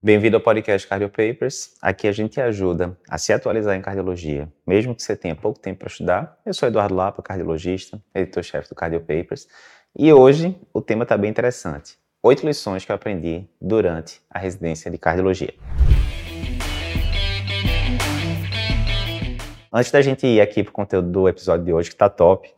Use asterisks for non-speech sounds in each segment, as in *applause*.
Bem-vindo ao podcast Cardio Papers. Aqui a gente ajuda a se atualizar em cardiologia, mesmo que você tenha pouco tempo para estudar. Eu sou Eduardo Lapa, cardiologista, editor-chefe do Cardio Papers, e hoje o tema está bem interessante. Oito lições que eu aprendi durante a residência de cardiologia. Antes da gente ir aqui para o conteúdo do episódio de hoje, que está top,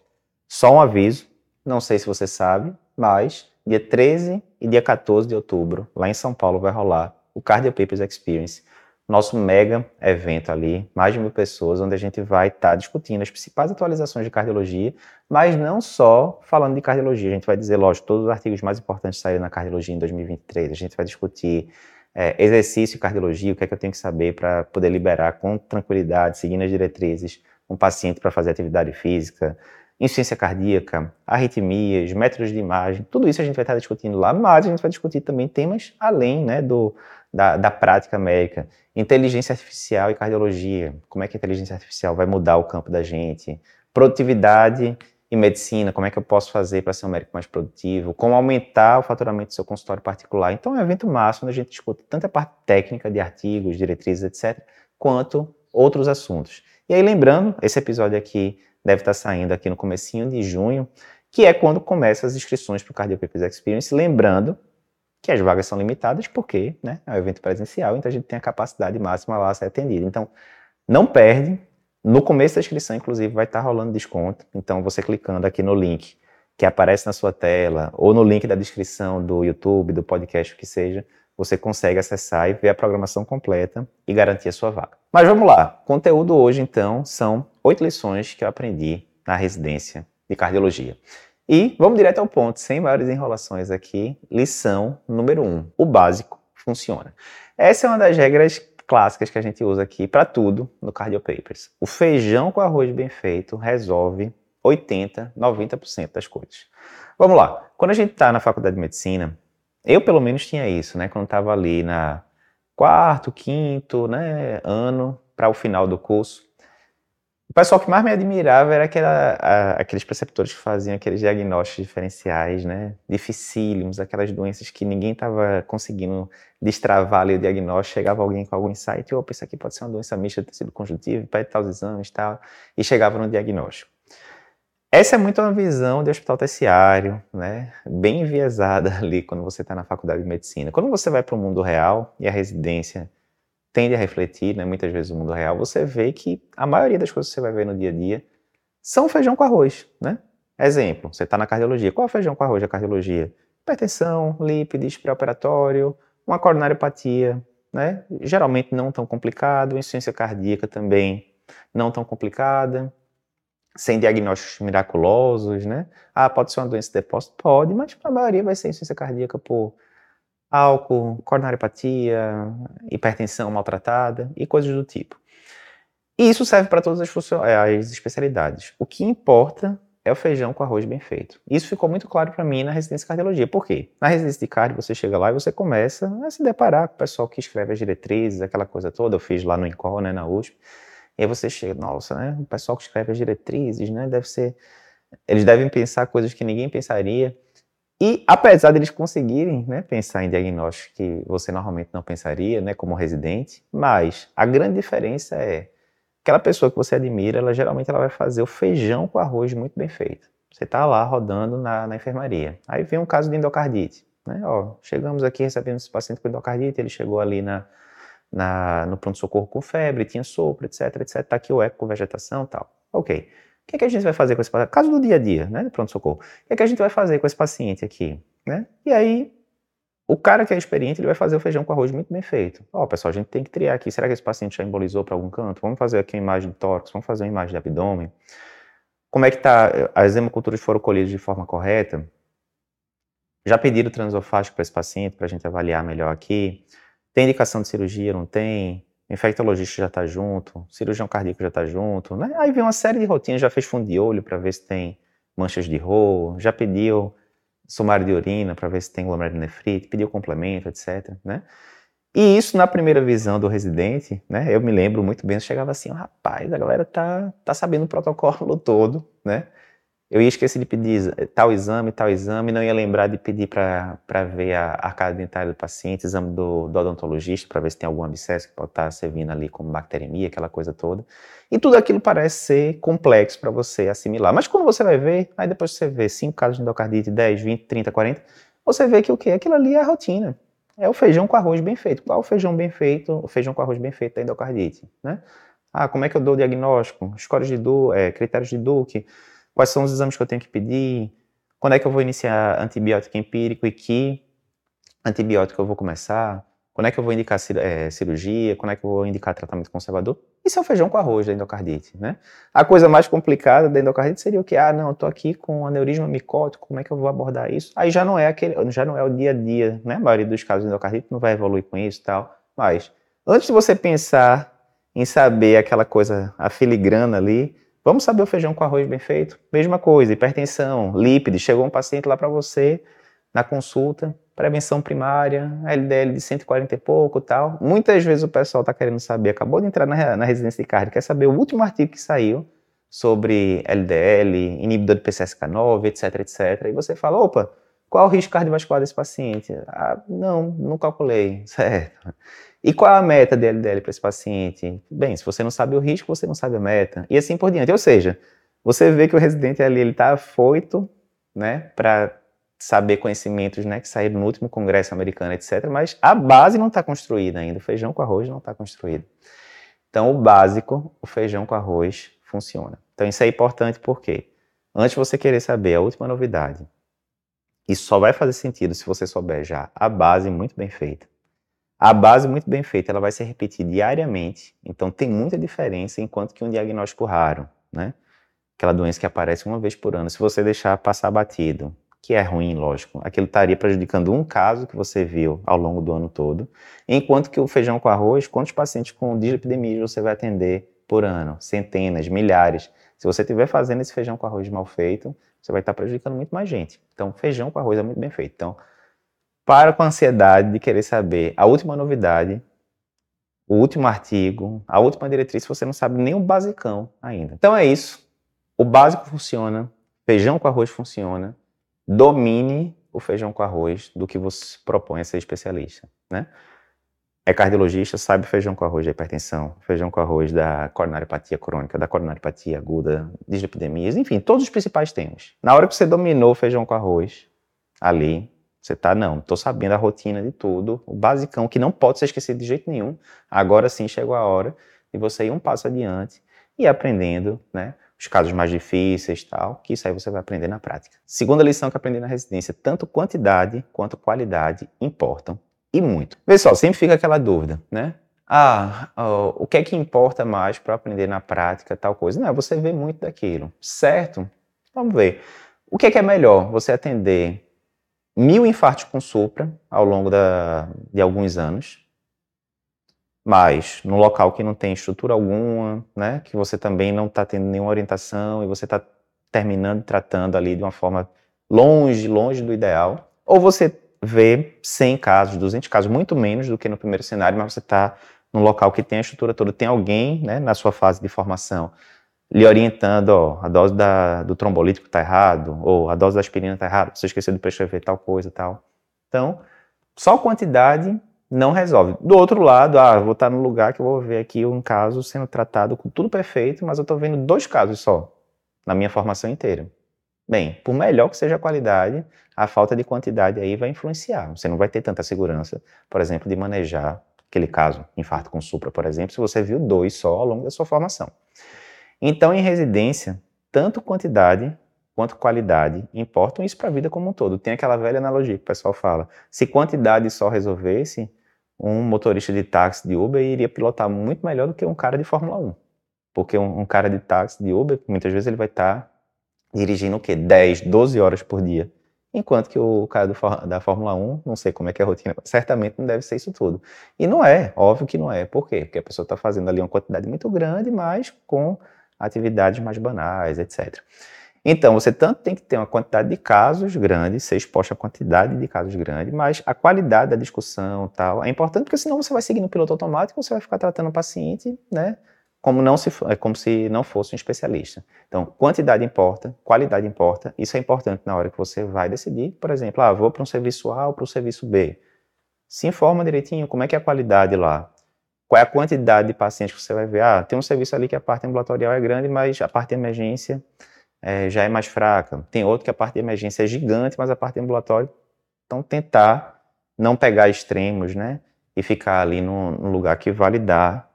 só um aviso, não sei se você sabe, mas dia 13 e dia 14 de outubro, lá em São Paulo, vai rolar o Cardio Papers Experience, nosso mega evento ali, mais de mil pessoas, onde a gente vai estar tá discutindo as principais atualizações de cardiologia, mas não só falando de cardiologia, a gente vai dizer, lógico, todos os artigos mais importantes saíram na cardiologia em 2023, a gente vai discutir é, exercício e cardiologia, o que é que eu tenho que saber para poder liberar com tranquilidade, seguindo as diretrizes, um paciente para fazer atividade física, insuficiência cardíaca, arritmias, métodos de imagem, tudo isso a gente vai estar discutindo lá, mas a gente vai discutir também temas além né, do, da, da prática médica, inteligência artificial e cardiologia, como é que a inteligência artificial vai mudar o campo da gente, produtividade e medicina, como é que eu posso fazer para ser um médico mais produtivo, como aumentar o faturamento do seu consultório particular. Então é um evento máximo onde a gente discute tanto a parte técnica de artigos, diretrizes, etc., quanto outros assuntos. E aí lembrando, esse episódio aqui deve estar saindo aqui no comecinho de junho, que é quando começam as inscrições para o Cardio Papers Experience, lembrando que as vagas são limitadas porque né, é um evento presencial, então a gente tem a capacidade máxima lá a ser atendida. Então, não perde. No começo da inscrição, inclusive, vai estar rolando desconto. Então, você clicando aqui no link que aparece na sua tela, ou no link da descrição do YouTube, do podcast, o que seja, você consegue acessar e ver a programação completa e garantir a sua vaga. Mas vamos lá. Conteúdo hoje, então, são oito lições que eu aprendi na residência de cardiologia. E vamos direto ao ponto, sem maiores enrolações aqui. Lição número um: o básico funciona. Essa é uma das regras clássicas que a gente usa aqui para tudo no Cardio Papers. O feijão com arroz bem feito resolve 80, 90% das coisas. Vamos lá. Quando a gente está na faculdade de medicina, eu pelo menos tinha isso, né? Quando estava ali na quarto, quinto, né, ano para o final do curso, o pessoal que mais me admirava era aquela, a, aqueles preceptores que faziam aqueles diagnósticos diferenciais, né? Dificílimos, aquelas doenças que ninguém estava conseguindo destravar ali o diagnóstico. Chegava alguém com algum insight, opa, isso aqui pode ser uma doença mista de tecido conjuntivo, pede tal exames e tal, e chegava no diagnóstico. Essa é muito uma visão de hospital terciário, né? Bem enviesada *laughs* ali quando você está na faculdade de medicina. Quando você vai para o mundo real e a residência tende a refletir, né, muitas vezes no mundo real, você vê que a maioria das coisas que você vai ver no dia a dia são feijão com arroz, né? Exemplo, você está na cardiologia. Qual é o feijão com arroz da cardiologia? Hipertensão, lípides, pré-operatório, uma coronariopatia, né? Geralmente não tão complicado, insuficiência cardíaca também não tão complicada, sem diagnósticos miraculosos, né? Ah, pode ser uma doença de depósito? Pode, mas a maioria vai ser insuficiência cardíaca por álcool, coronariopatia, hipertensão maltratada e coisas do tipo. E isso serve para todas as, é, as especialidades. O que importa é o feijão com arroz bem feito. Isso ficou muito claro para mim na residência de cardiologia. Por quê? Na residência de cardio, você chega lá e você começa a se deparar com o pessoal que escreve as diretrizes, aquela coisa toda. Eu fiz lá no INCOR, né, na USP. E aí você chega, nossa, né, o pessoal que escreve as diretrizes, né, deve ser... Eles devem pensar coisas que ninguém pensaria. E apesar deles conseguirem né, pensar em diagnósticos que você normalmente não pensaria, né, como residente, mas a grande diferença é aquela pessoa que você admira, ela geralmente ela vai fazer o feijão com arroz muito bem feito. Você está lá rodando na, na, enfermaria. Aí vem um caso de endocardite. Né? Ó, chegamos aqui recebendo esse paciente com endocardite, ele chegou ali na, na, no pronto-socorro com febre, tinha sopro, etc, etc. Está aqui o eco com vegetação tal. Ok que, é que a gente vai fazer com esse paciente? Caso do dia a dia, né? Pronto-socorro. O que, é que a gente vai fazer com esse paciente aqui? Né? E aí, o cara que é experiente, ele vai fazer o feijão com arroz muito bem feito. Ó, oh, pessoal, a gente tem que triar aqui. Será que esse paciente já embolizou para algum canto? Vamos fazer aqui uma imagem de tórax, vamos fazer uma imagem de abdômen. Como é que tá? As hemoculturas foram colhidas de forma correta? Já pediram transofágico para esse paciente, para a gente avaliar melhor aqui? Tem indicação de cirurgia? Não tem? infectologista já está junto, cirurgião cardíaco já está junto, né? Aí vem uma série de rotinas, já fez fundo de olho para ver se tem manchas de ro, já pediu sumário de urina para ver se tem glomerulonefrite, pediu complemento, etc, né? E isso na primeira visão do residente, né? Eu me lembro muito bem, eu chegava assim, rapaz, a galera tá, tá sabendo o protocolo *laughs* todo, né? Eu ia esquecer de pedir tal exame, tal exame, não ia lembrar de pedir para ver a arcada dentária do paciente, exame do, do odontologista, para ver se tem algum abscesso que pode estar tá servindo ali como bacteremia, aquela coisa toda. E tudo aquilo parece ser complexo para você assimilar. Mas quando você vai ver, aí depois você vê 5 casos de endocardite, 10, 20, 30, 40, você vê que o quê? Aquilo ali é a rotina. É o feijão com arroz bem feito. Qual o feijão bem feito? O feijão com arroz bem feito da endocardite, né? Ah, como é que eu dou o diagnóstico? Scores de Duke, é, critérios de Duke, quais são os exames que eu tenho que pedir, quando é que eu vou iniciar antibiótico empírico e que antibiótico eu vou começar, quando é que eu vou indicar é, cirurgia, quando é que eu vou indicar tratamento conservador. Isso é o feijão com arroz da endocardite, né? A coisa mais complicada da endocardite seria o que? Ah, não, eu tô aqui com aneurisma micótico, como é que eu vou abordar isso? Aí já não é aquele, já não é o dia a dia, né? A maioria dos casos de endocardite não vai evoluir com isso e tal. Mas antes de você pensar em saber aquela coisa, a filigrana ali, Vamos saber o feijão com arroz bem feito? Mesma coisa, hipertensão, lípides. Chegou um paciente lá para você na consulta, prevenção primária, LDL de 140 e pouco tal. Muitas vezes o pessoal está querendo saber, acabou de entrar na, na residência de carne, quer saber o último artigo que saiu sobre LDL, inibidor de PCSK9, etc, etc. E você fala, opa, qual o risco cardiovascular desse paciente? Ah, não, não calculei, *laughs* certo. E qual é a meta de LDL para esse paciente? Bem, se você não sabe o risco, você não sabe a meta. E assim por diante. Ou seja, você vê que o residente ali está afoito né, para saber conhecimentos né, que saíram no último congresso americano, etc. Mas a base não está construída ainda. O feijão com arroz não está construído. Então, o básico, o feijão com arroz, funciona. Então, isso é importante porque, antes você querer saber a última novidade, isso só vai fazer sentido se você souber já a base muito bem feita a base muito bem feita, ela vai se repetir diariamente, então tem muita diferença enquanto que um diagnóstico raro, né? Aquela doença que aparece uma vez por ano, se você deixar passar batido, que é ruim, lógico, aquilo estaria prejudicando um caso que você viu ao longo do ano todo, enquanto que o feijão com arroz, quantos pacientes com dislipidemia você vai atender por ano? Centenas, milhares. Se você estiver fazendo esse feijão com arroz mal feito, você vai estar prejudicando muito mais gente. Então, feijão com arroz é muito bem feito. Então, para com a ansiedade de querer saber a última novidade, o último artigo, a última diretriz, você não sabe nem o basicão ainda. Então é isso. O básico funciona, feijão com arroz funciona. Domine o feijão com arroz do que você propõe a ser especialista, né? É cardiologista, sabe feijão com arroz da hipertensão, feijão com arroz da coronariopatia crônica, da coronariopatia aguda, dislipidemias, enfim, todos os principais temas. Na hora que você dominou feijão com arroz, ali, você tá, não, estou sabendo a rotina de tudo, o basicão que não pode ser esquecido de jeito nenhum. Agora sim chegou a hora de você ir um passo adiante e aprendendo, né? Os casos mais difíceis tal, que isso aí você vai aprender na prática. Segunda lição que aprendi na residência, tanto quantidade quanto qualidade importam e muito. Pessoal, sempre fica aquela dúvida, né? Ah, o que é que importa mais para aprender na prática tal coisa? Não, é você vê muito daquilo, certo? Vamos ver. O que é que é melhor? Você atender mil infartos com supra ao longo da, de alguns anos, mas num local que não tem estrutura alguma, né, que você também não está tendo nenhuma orientação e você está terminando tratando ali de uma forma longe, longe do ideal, ou você vê 100 casos, 200 casos, muito menos do que no primeiro cenário, mas você está num local que tem a estrutura toda, tem alguém né, na sua fase de formação lhe orientando, ó, a dose da, do trombolítico está errado, ou a dose da aspirina está errada, você esqueceu de prescrever tal coisa tal. Então, só quantidade não resolve. Do outro lado, ah, vou estar no lugar que eu vou ver aqui um caso sendo tratado com tudo perfeito, mas eu estou vendo dois casos só na minha formação inteira. Bem, por melhor que seja a qualidade, a falta de quantidade aí vai influenciar. Você não vai ter tanta segurança, por exemplo, de manejar aquele caso, infarto com supra, por exemplo, se você viu dois só ao longo da sua formação. Então, em residência, tanto quantidade quanto qualidade importam isso para a vida como um todo. Tem aquela velha analogia que o pessoal fala: se quantidade só resolvesse, um motorista de táxi de Uber iria pilotar muito melhor do que um cara de Fórmula 1. Porque um, um cara de táxi de Uber, muitas vezes ele vai estar tá dirigindo o quê? 10, 12 horas por dia. Enquanto que o cara da Fórmula 1, não sei como é que é a rotina, certamente não deve ser isso tudo. E não é, óbvio que não é. Por quê? Porque a pessoa está fazendo ali uma quantidade muito grande, mas com atividades mais banais, etc. Então, você tanto tem que ter uma quantidade de casos grande, ser exposto a quantidade de casos grande, mas a qualidade da discussão tal é importante, porque senão você vai seguir no piloto automático, você vai ficar tratando o paciente, né, como, não se, é como se não fosse um especialista. Então, quantidade importa, qualidade importa, isso é importante na hora que você vai decidir, por exemplo, ah, vou para um serviço A ou para um serviço B. Se informa direitinho como é que é a qualidade lá, qual é a quantidade de pacientes que você vai ver. Ah, tem um serviço ali que a parte ambulatorial é grande, mas a parte de emergência é, já é mais fraca. Tem outro que a parte de emergência é gigante, mas a parte de ambulatório. Então, tentar não pegar extremos, né? E ficar ali no, no lugar que vale dar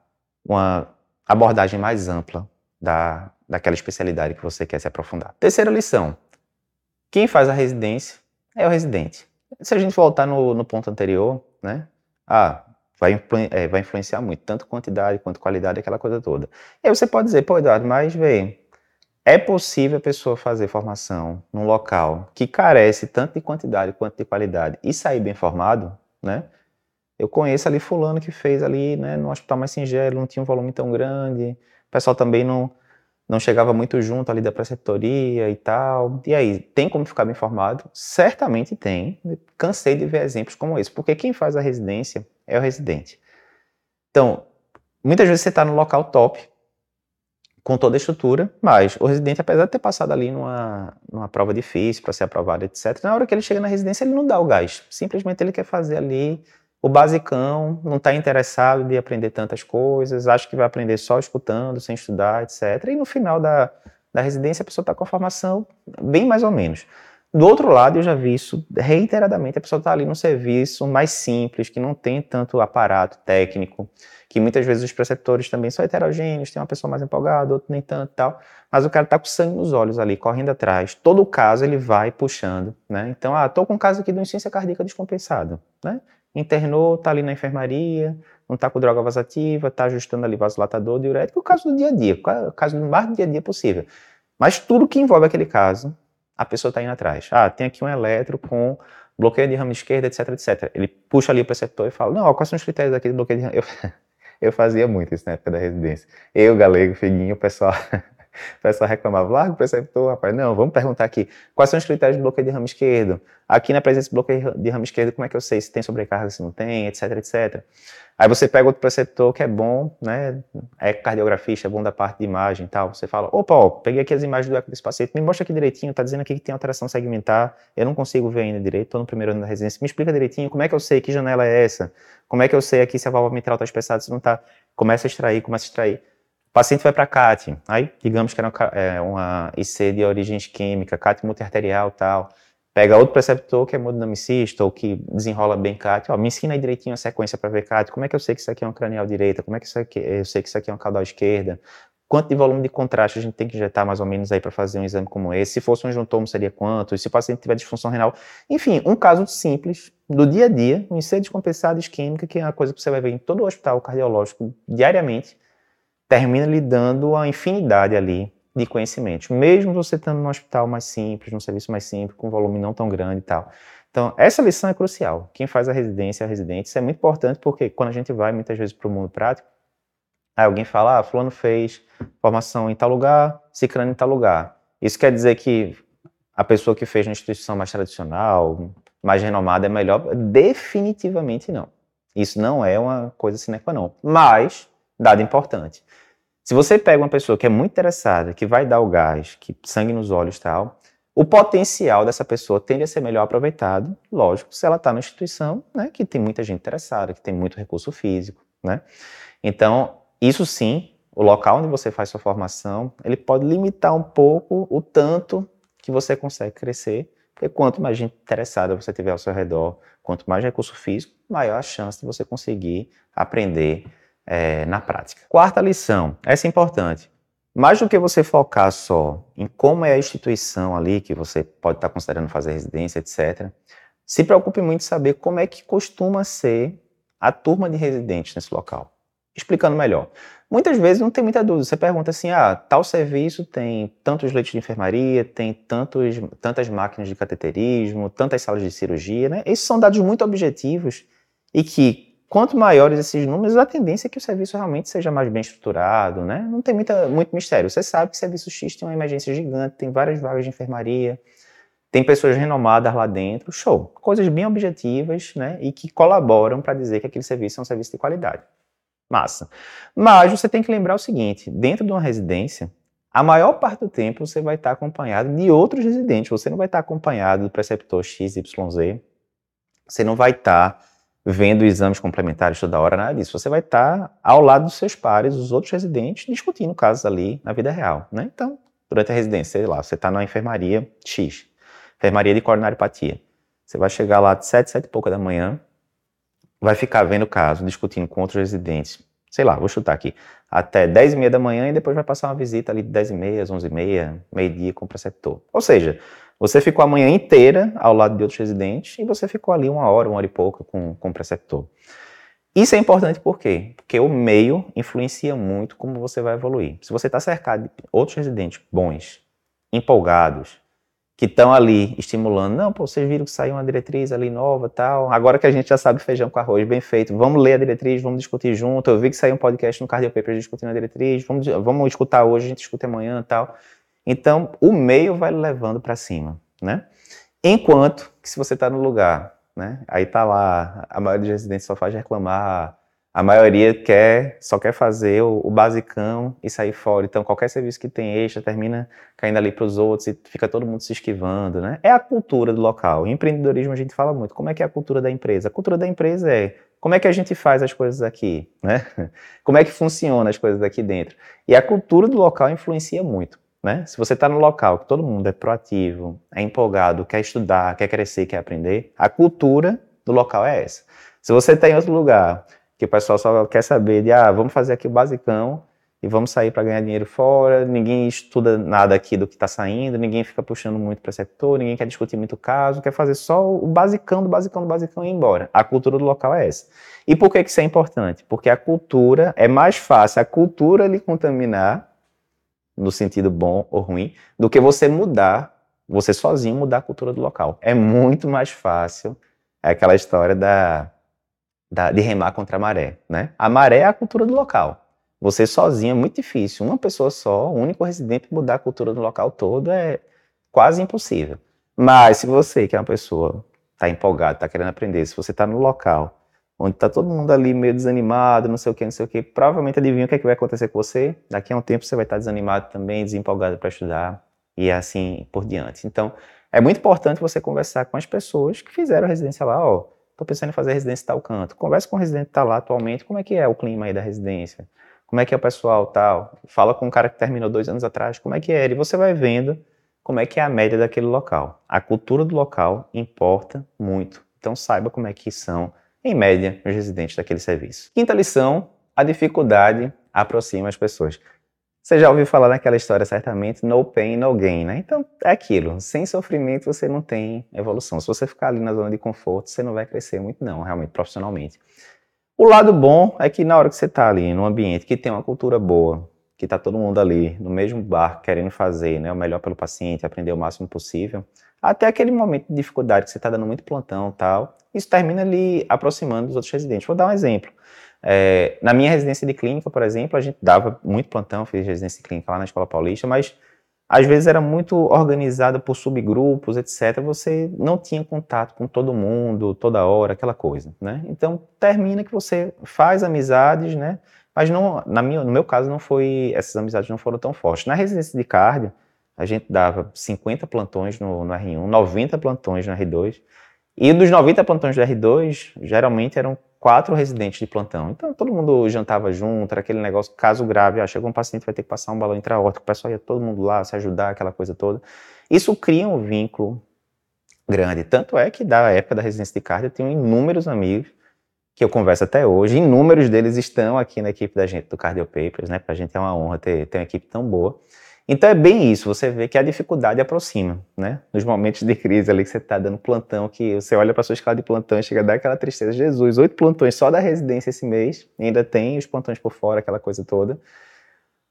uma abordagem mais ampla da, daquela especialidade que você quer se aprofundar. Terceira lição: quem faz a residência é o residente. Se a gente voltar no, no ponto anterior, né? Ah, vai, é, vai influenciar muito, tanto quantidade quanto qualidade, aquela coisa toda. E aí você pode dizer, pô, Eduardo, mas vê, é possível a pessoa fazer formação num local que carece tanto de quantidade quanto de qualidade e sair bem formado, né? Eu conheço ali fulano que fez ali, né, no hospital mais singelo, não tinha um volume tão grande, o pessoal também não, não chegava muito junto ali da preceptoria e tal. E aí, tem como ficar bem formado? Certamente tem. Cansei de ver exemplos como esse, porque quem faz a residência é o residente. Então, muitas vezes você está no local top, com toda a estrutura, mas o residente, apesar de ter passado ali numa, numa prova difícil para ser aprovado, etc., na hora que ele chega na residência, ele não dá o gás. Simplesmente ele quer fazer ali o basicão, não está interessado de aprender tantas coisas, acha que vai aprender só escutando, sem estudar, etc. E no final da, da residência, a pessoa está com a formação bem mais ou menos. Do outro lado, eu já vi isso reiteradamente, a pessoa está ali num serviço mais simples, que não tem tanto aparato técnico, que muitas vezes os preceptores também são heterogêneos, tem uma pessoa mais empolgada, outro nem tanto tal, mas o cara está com sangue nos olhos ali, correndo atrás. Todo caso ele vai puxando, né? Então, ah, tô com um caso aqui de insuficiência cardíaca descompensada, né? Internou, tá ali na enfermaria, não tá com droga vasativa, tá ajustando ali vasodilatador, diurético, o caso do dia a dia, o caso mais do dia a dia possível. Mas tudo que envolve aquele caso, a pessoa está indo atrás. Ah, tem aqui um eletro com bloqueio de ramo esquerda, etc, etc. Ele puxa ali o preceptor e fala, não, ó, quais são os critérios aqui de bloqueio de ramo? *laughs* Eu, eu fazia muito isso na época da residência. Eu, galego, figuinho, o pessoal, o pessoal reclamava, larga o preceptor, rapaz. Não, vamos perguntar aqui, quais são os critérios de bloqueio de ramo esquerdo? Aqui na presença de bloqueio de ramo esquerdo, como é que eu sei se tem sobrecarga, se não tem, etc, etc. Aí você pega outro preceptor que é bom, né? É cardiografista, é bom da parte de imagem e tal. Você fala, opa, ó, peguei aqui as imagens do eco desse paciente, me mostra aqui direitinho, tá dizendo aqui que tem alteração segmentar, eu não consigo ver ainda direito, tô no primeiro ano da residência. Me explica direitinho como é que eu sei que janela é essa? Como é que eu sei aqui se a válvula mitral tá espessada, se não tá? Começa a extrair, começa a extrair. Paciente vai para CAT, aí digamos que era uma, é, uma IC de origem isquêmica, CAT multiarterial tal. Pega outro preceptor que é hemodinamicista ou que desenrola bem CAT, ó, me ensina aí direitinho a sequência para ver CAT, como é que eu sei que isso aqui é uma cranial direita, como é que isso aqui, eu sei que isso aqui é uma caudal esquerda, quanto de volume de contraste a gente tem que injetar mais ou menos aí para fazer um exame como esse, se fosse um juntomo seria quanto, se o paciente tiver disfunção renal, enfim, um caso simples do dia a dia, um IC descompensado isquêmica, que é uma coisa que você vai ver em todo o hospital cardiológico diariamente, termina lhe dando uma infinidade ali de conhecimentos, mesmo você estando num hospital mais simples, num serviço mais simples, com volume não tão grande e tal. Então, essa lição é crucial. Quem faz a residência a residente. Isso é muito importante porque quando a gente vai muitas vezes para o mundo prático, aí alguém fala, ah, fulano fez formação em tal lugar, ciclano em tal lugar. Isso quer dizer que a pessoa que fez na instituição mais tradicional, mais renomada é melhor? Definitivamente não. Isso não é uma coisa sine qua non. Mas, dado importante, se você pega uma pessoa que é muito interessada, que vai dar o gás, que sangue nos olhos tal, o potencial dessa pessoa tende a ser melhor aproveitado, lógico, se ela está na instituição, né, que tem muita gente interessada, que tem muito recurso físico, né? Então, isso sim, o local onde você faz sua formação, ele pode limitar um pouco o tanto que você consegue crescer, porque quanto mais gente interessada você tiver ao seu redor, quanto mais recurso físico, maior a chance de você conseguir aprender é, na prática. Quarta lição, essa é importante. Mais do que você focar só em como é a instituição ali que você pode estar considerando fazer residência, etc., se preocupe muito em saber como é que costuma ser a turma de residentes nesse local. Explicando melhor. Muitas vezes não tem muita dúvida. Você pergunta assim: ah, tal serviço tem tantos leitos de enfermaria, tem tantos, tantas máquinas de cateterismo, tantas salas de cirurgia, né? Esses são dados muito objetivos e que quanto maiores esses números, a tendência é que o serviço realmente seja mais bem estruturado, né? Não tem muita, muito mistério. Você sabe que o serviço X tem uma emergência gigante, tem várias vagas de enfermaria, tem pessoas renomadas lá dentro, show. Coisas bem objetivas, né? E que colaboram para dizer que aquele serviço é um serviço de qualidade. Massa. Mas você tem que lembrar o seguinte: dentro de uma residência, a maior parte do tempo você vai estar acompanhado de outros residentes. Você não vai estar acompanhado do preceptor XYZ. Você não vai estar vendo exames complementares toda hora, nada disso. Você vai estar ao lado dos seus pares, os outros residentes, discutindo casos ali na vida real. Né? Então, durante a residência, sei lá, você está na enfermaria X, enfermaria de coronariopatia. Você vai chegar lá de 7, 7 e pouca da manhã, vai ficar vendo o caso, discutindo com outros residentes, sei lá, vou chutar aqui, até 10 e meia da manhã e depois vai passar uma visita ali de 10 e meia, 11 e meia, meio-dia com o preceptor. Ou seja, você ficou a manhã inteira ao lado de outros residentes e você ficou ali uma hora, uma hora e pouco com, com o preceptor. Isso é importante por quê? Porque o meio influencia muito como você vai evoluir. Se você está cercado de outros residentes bons, empolgados, que estão ali estimulando. Não, pô, vocês viram que saiu uma diretriz ali nova tal. Agora que a gente já sabe feijão com arroz, bem feito, vamos ler a diretriz, vamos discutir junto. Eu vi que saiu um podcast no Cardio Papers discutindo a diretriz, vamos, vamos escutar hoje, a gente escuta amanhã tal. Então, o meio vai levando para cima, né? Enquanto que se você está no lugar, né? Aí tá lá, a maioria dos residentes só faz reclamar, a maioria quer, só quer fazer o, o, basicão e sair fora. Então, qualquer serviço que tem extra termina caindo ali para os outros e fica todo mundo se esquivando, né? É a cultura do local. Em empreendedorismo a gente fala muito. Como é que é a cultura da empresa? A cultura da empresa é como é que a gente faz as coisas aqui, né? *laughs* Como é que funciona as coisas aqui dentro? E a cultura do local influencia muito, né? Se você está no local que todo mundo é proativo, é empolgado, quer estudar, quer crescer, quer aprender, a cultura do local é essa. Se você está em outro lugar que o pessoal só quer saber de, ah, vamos fazer aqui o basicão e vamos sair para ganhar dinheiro fora, ninguém estuda nada aqui do que está saindo, ninguém fica puxando muito preceptor, ninguém quer discutir muito caso, quer fazer só o basicão do basicão do basicão e ir embora. A cultura do local é essa. E por que, que isso é importante? Porque a cultura, é mais fácil a cultura lhe contaminar, no sentido bom ou ruim, do que você mudar, você sozinho mudar a cultura do local. É muito mais fácil, é aquela história da da, de remar contra a maré, né? A maré é a cultura do local. Você sozinho é muito difícil. Uma pessoa só, o único residente, mudar a cultura do local todo é quase impossível. Mas se você, que é uma pessoa, está empolgado, está querendo aprender, se você está no local onde está todo mundo ali meio desanimado, não sei o que, não sei o que, provavelmente adivinha o que, é que vai acontecer com você. Daqui a um tempo você vai estar desanimado também, desempolgado para estudar e assim por diante. Então, é muito importante você conversar com as pessoas que fizeram a residência lá, ó estou pensando em fazer residência em tal canto. Converse com o residente que está lá atualmente, como é que é o clima aí da residência? Como é que é o pessoal tal? Fala com um cara que terminou dois anos atrás, como é que é? E você vai vendo como é que é a média daquele local. A cultura do local importa muito. Então saiba como é que são, em média, os residentes daquele serviço. Quinta lição, a dificuldade aproxima as pessoas. Você já ouviu falar naquela história, certamente, no pain, no gain, né? Então, é aquilo. Sem sofrimento, você não tem evolução. Se você ficar ali na zona de conforto, você não vai crescer muito, não, realmente, profissionalmente. O lado bom é que na hora que você está ali, num ambiente que tem uma cultura boa, que está todo mundo ali no mesmo bar querendo fazer né, o melhor pelo paciente, aprender o máximo possível, até aquele momento de dificuldade que você está dando muito plantão tal, isso termina ali aproximando dos outros residentes. Vou dar um exemplo. É, na minha residência de clínica, por exemplo, a gente dava muito plantão, fiz residência de clínica lá na Escola Paulista, mas às vezes era muito organizada por subgrupos, etc. Você não tinha contato com todo mundo, toda hora, aquela coisa, né? Então termina que você faz amizades, né? Mas não, na minha, no meu caso não foi, essas amizades não foram tão fortes. Na residência de cardio, a gente dava 50 plantões no, no R1, 90 plantões no R2. E dos 90 plantões do R2, geralmente eram quatro residentes de plantão. Então todo mundo jantava junto, era aquele negócio, caso grave, ah, chegou um paciente, vai ter que passar um balão intraórtico, o pessoal ia todo mundo lá se ajudar, aquela coisa toda. Isso cria um vínculo grande. Tanto é que da época da residência de cardio eu tenho inúmeros amigos que eu converso até hoje, inúmeros deles estão aqui na equipe da gente do Cardio Papers, né? Pra gente é uma honra ter, ter uma equipe tão boa. Então é bem isso, você vê que a dificuldade aproxima, né? Nos momentos de crise ali que você está dando plantão, que você olha para sua escala de plantão e chega a dar aquela tristeza. Jesus, oito plantões só da residência esse mês, ainda tem os plantões por fora, aquela coisa toda.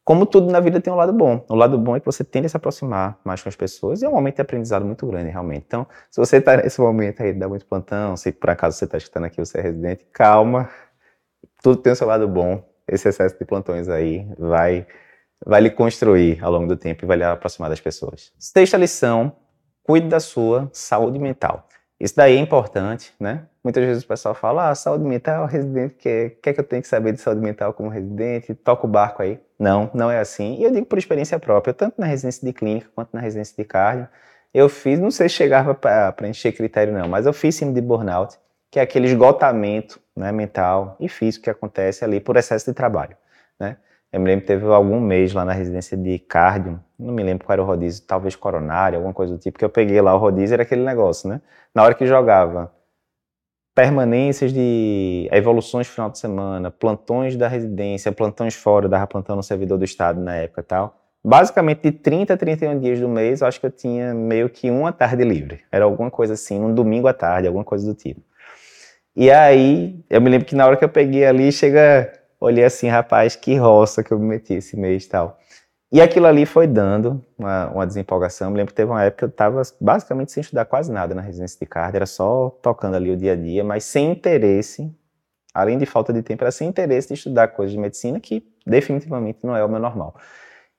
Como tudo na vida tem um lado bom. O lado bom é que você tende a se aproximar mais com as pessoas e é um momento de aprendizado muito grande, realmente. Então, se você está nesse momento aí dar muito plantão, se por acaso você está escutando aqui, você é residente, calma, tudo tem o seu lado bom. Esse excesso de plantões aí vai vai lhe construir ao longo do tempo e vai lhe aproximar das pessoas. Sexta lição, cuide da sua saúde mental. Isso daí é importante, né? Muitas vezes o pessoal fala, ah, saúde mental, residente, que quer que eu tenho que saber de saúde mental como residente, toca o barco aí. Não, não é assim. E eu digo por experiência própria, tanto na residência de clínica quanto na residência de cardio, eu fiz, não sei se chegava para encher critério não, mas eu fiz síndrome de burnout, que é aquele esgotamento né, mental e físico que acontece ali por excesso de trabalho, né? Eu me lembro que teve algum mês lá na residência de cardio, não me lembro qual era o rodízio, talvez coronário, alguma coisa do tipo, que eu peguei lá o rodízio, era aquele negócio, né? Na hora que jogava permanências de evoluções final de semana, plantões da residência, plantões fora, dava plantão no servidor do estado na época e tal. Basicamente, de 30 a 31 dias do mês, eu acho que eu tinha meio que uma tarde livre. Era alguma coisa assim, um domingo à tarde, alguma coisa do tipo. E aí, eu me lembro que na hora que eu peguei ali, chega olhei assim, rapaz, que roça que eu me meti esse mês e tal. E aquilo ali foi dando uma, uma desempolgação. Me lembro que teve uma época que eu estava basicamente sem estudar quase nada na residência de cardio, era só tocando ali o dia a dia, mas sem interesse, além de falta de tempo, era sem interesse de estudar coisas de medicina, que definitivamente não é o meu normal.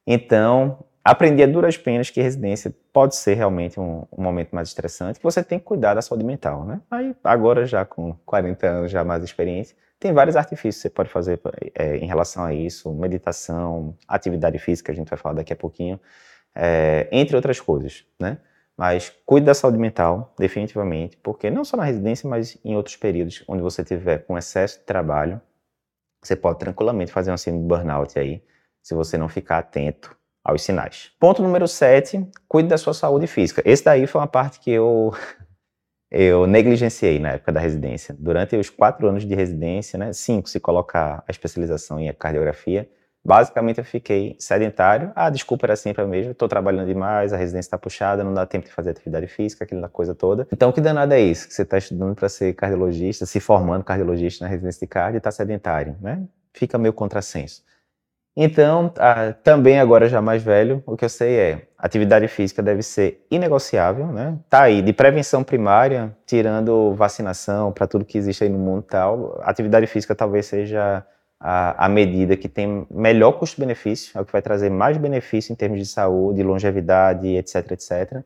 Então, aprendi a duras penas que residência pode ser realmente um, um, momento mais estressante, que você tem que cuidar da saúde mental, né? Aí, agora já com 40 anos, já mais experiência, tem vários artifícios que você pode fazer é, em relação a isso, meditação, atividade física, a gente vai falar daqui a pouquinho, é, entre outras coisas, né? Mas cuide da saúde mental, definitivamente, porque não só na residência, mas em outros períodos onde você tiver com excesso de trabalho, você pode tranquilamente fazer um síndrome de burnout aí, se você não ficar atento aos sinais. Ponto número 7, cuide da sua saúde física. Esse daí foi uma parte que eu eu negligenciei na época da residência. Durante os quatro anos de residência, né, cinco se colocar a especialização em cardiografia, basicamente eu fiquei sedentário. A desculpa era sempre a mesma, estou trabalhando demais, a residência está puxada, não dá tempo de fazer atividade física, aquela coisa toda. Então, que danado é isso? Que você está estudando para ser cardiologista, se formando cardiologista na residência de cardio e está sedentário, né? Fica meio contrassenso. Então, ah, também agora já mais velho, o que eu sei é, atividade física deve ser inegociável, né? Tá aí, de prevenção primária, tirando vacinação para tudo que existe aí no mundo tal, atividade física talvez seja a, a medida que tem melhor custo-benefício, é o que vai trazer mais benefício em termos de saúde, longevidade, etc, etc,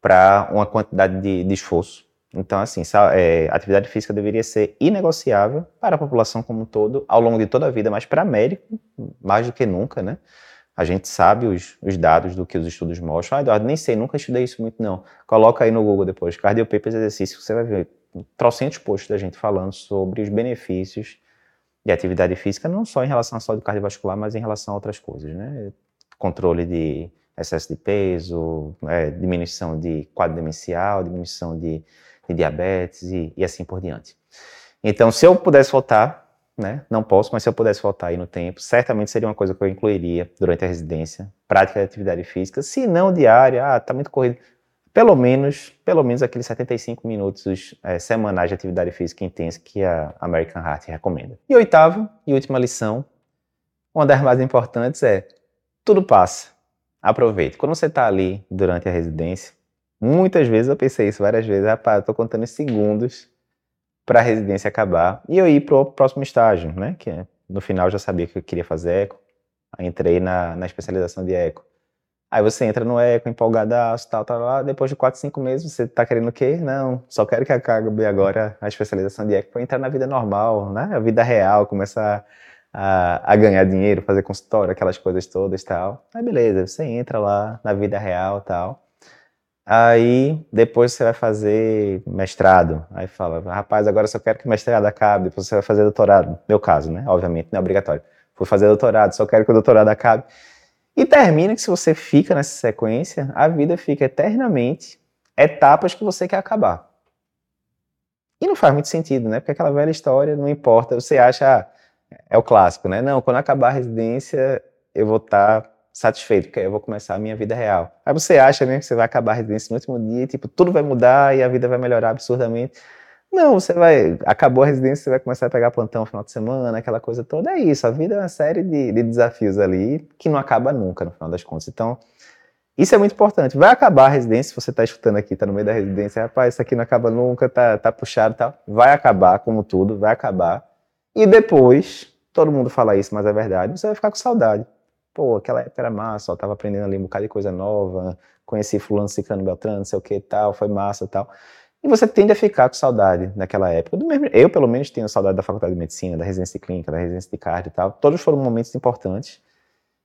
para uma quantidade de, de esforço então, assim, é, atividade física deveria ser inegociável para a população como um todo, ao longo de toda a vida, mas para médico, mais do que nunca, né? A gente sabe os, os, dados do que os estudos mostram. Ah, Eduardo, nem sei, nunca estudei isso muito, não. Coloca aí no Google depois, cardiopapers exercício, você vai ver trocentos posts da gente falando sobre os benefícios de atividade física, não só em relação à saúde cardiovascular, mas em relação a outras coisas, né? Controle de excesso de peso, é, diminuição de quadro demencial, diminuição de de diabetes e, e assim por diante. Então, se eu pudesse voltar, né, não posso, mas se eu pudesse voltar aí no tempo, certamente seria uma coisa que eu incluiria durante a residência, prática de atividade física, se não diária, ah, tá muito corrido, pelo menos, pelo menos aqueles 75 minutos é, semanais de atividade física intensa que a American Heart recomenda. E oitavo e última lição, uma das mais importantes é, tudo passa, aproveite. Quando você está ali durante a residência, Muitas vezes eu pensei isso, várias vezes, rapaz, eu tô contando segundos para a residência acabar e eu ir pro próximo estágio, né? Que é, no final eu já sabia que eu queria fazer eco, aí entrei na, na especialização de eco. Aí você entra no eco, empolgadaço, tal, tal, lá, depois de 4, 5 meses você tá querendo o quê? Não, só quero que acabe agora a especialização de eco para entrar na vida normal, né? A vida real, começar a, a, ganhar dinheiro, fazer consultório, aquelas coisas todas tal. Aí beleza, você entra lá na vida real tal. Aí depois você vai fazer mestrado. Aí fala, rapaz, agora só quero que o mestrado acabe, depois você vai fazer doutorado. Meu caso, né? Obviamente, não é obrigatório. Vou fazer doutorado, só quero que o doutorado acabe. E termina que se você fica nessa sequência, a vida fica eternamente etapas que você quer acabar. E não faz muito sentido, né? Porque aquela velha história, não importa, você acha, ah, é o clássico, né? Não, quando acabar a residência, eu vou estar satisfeito, porque eu vou começar a minha vida real. Aí você acha mesmo que você vai acabar a residência no último dia, tipo, tudo vai mudar e a vida vai melhorar absurdamente. Não, você vai. Acabou a residência, você vai começar a pegar plantão no final de semana, aquela coisa toda. É isso, a vida é uma série de, de desafios ali que não acaba nunca, no final das contas. Então, isso é muito importante. Vai acabar a residência, se você está escutando aqui, está no meio da residência, rapaz, isso aqui não acaba nunca, tá, tá puxado tal. Vai acabar, como tudo, vai acabar. E depois, todo mundo fala isso, mas é verdade, você vai ficar com saudade pô, aquela época era massa, ó, tava aprendendo ali um bocado de coisa nova, conheci fulano, ciclano, beltrano, não sei o que tal, foi massa tal. E você tende a ficar com saudade naquela época. Eu, pelo menos, tenho saudade da faculdade de medicina, da residência clínica, da residência de cardio e tal. Todos foram momentos importantes.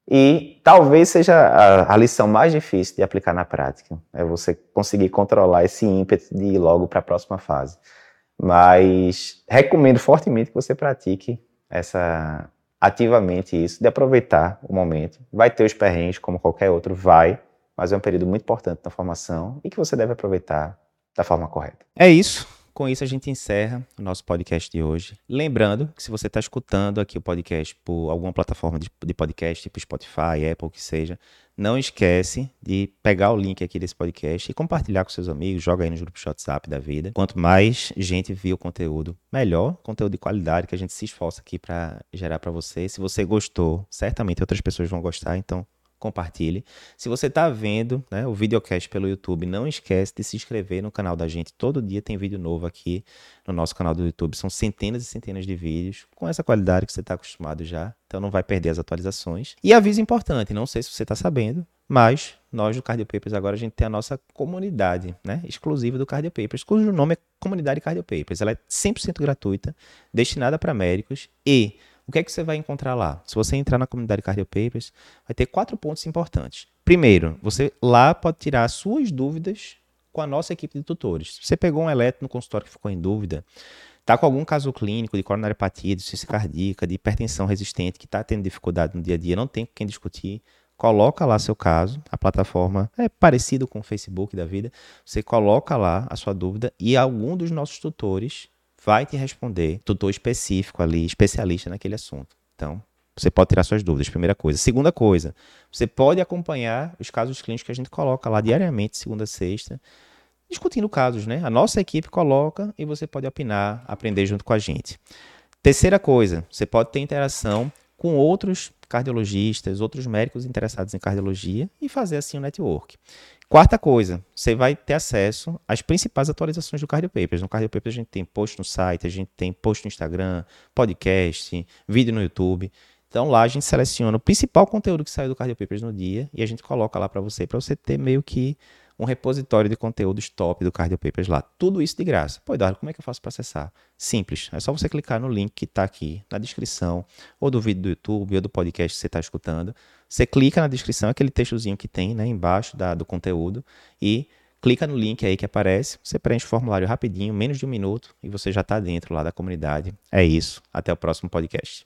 E talvez seja a, a, lição mais difícil de aplicar na prática. É você conseguir controlar esse ímpeto de ir logo para a próxima fase. Mas recomendo fortemente que você pratique essa ativamente isso, de aproveitar o momento. Vai ter os perrengues, como qualquer outro, vai, mas é um período muito importante na formação e que você deve aproveitar da forma correta. É isso. Com isso, a gente encerra o nosso podcast de hoje. Lembrando que se você está escutando aqui o podcast por alguma plataforma de, de podcast, tipo Spotify, Apple, que seja, não esquece de pegar o link aqui desse podcast e compartilhar com seus amigos, joga aí nos grupos WhatsApp da vida. Quanto mais gente vir o conteúdo, melhor, conteúdo de qualidade que a gente se esforça aqui para gerar para você. Se você gostou, certamente outras pessoas vão gostar, então compartilhe. Se você está vendo né, o videocast pelo YouTube, não esquece de se inscrever no canal da gente. Todo dia tem vídeo novo aqui no nosso canal do YouTube. São centenas e centenas de vídeos com essa qualidade que você está acostumado já. Então não vai perder as atualizações. E aviso importante, não sei se você está sabendo, mas nós do Cardio Papers agora a gente tem a nossa comunidade né, exclusiva do Cardio Papers, cujo nome é Comunidade Cardio Papers. Ela é 100% gratuita, destinada para médicos e o que é que você vai encontrar lá? Se você entrar na comunidade Cardio Papers, vai ter quatro pontos importantes. Primeiro, você lá pode tirar suas dúvidas com a nossa equipe de tutores. Você pegou um eletro no consultório que ficou em dúvida, está com algum caso clínico de coronariopatia, de ciência cardíaca, de hipertensão resistente, que está tendo dificuldade no dia a dia, não tem com quem discutir, coloca lá seu caso, a plataforma é parecido com o Facebook da vida, você coloca lá a sua dúvida e algum dos nossos tutores vai te responder, tutor específico ali, especialista naquele assunto. Então, você pode tirar suas dúvidas, primeira coisa. Segunda coisa, você pode acompanhar os casos clínicos que a gente coloca lá diariamente, segunda a sexta, discutindo casos, né? A nossa equipe coloca e você pode opinar, aprender junto com a gente. Terceira coisa, você pode ter interação com outros cardiologistas, outros médicos interessados em cardiologia e fazer assim um network. Quarta coisa, você vai ter acesso às principais atualizações do Cardio Papers. No Cardio Papers a gente tem post no site, a gente tem post no Instagram, podcast, vídeo no YouTube. Então lá a gente seleciona o principal conteúdo que saiu do Cardio Papers no dia e a gente coloca lá para você, para você ter meio que um repositório de conteúdos top do Cardio Papers lá. Tudo isso de graça. Pô, Eduardo, como é que eu faço para acessar? Simples. É só você clicar no link que está aqui na descrição, ou do vídeo do YouTube, ou do podcast que você está escutando. Você clica na descrição, aquele textozinho que tem né, embaixo da, do conteúdo, e clica no link aí que aparece. Você preenche o formulário rapidinho, menos de um minuto, e você já está dentro lá da comunidade. É isso. Até o próximo podcast.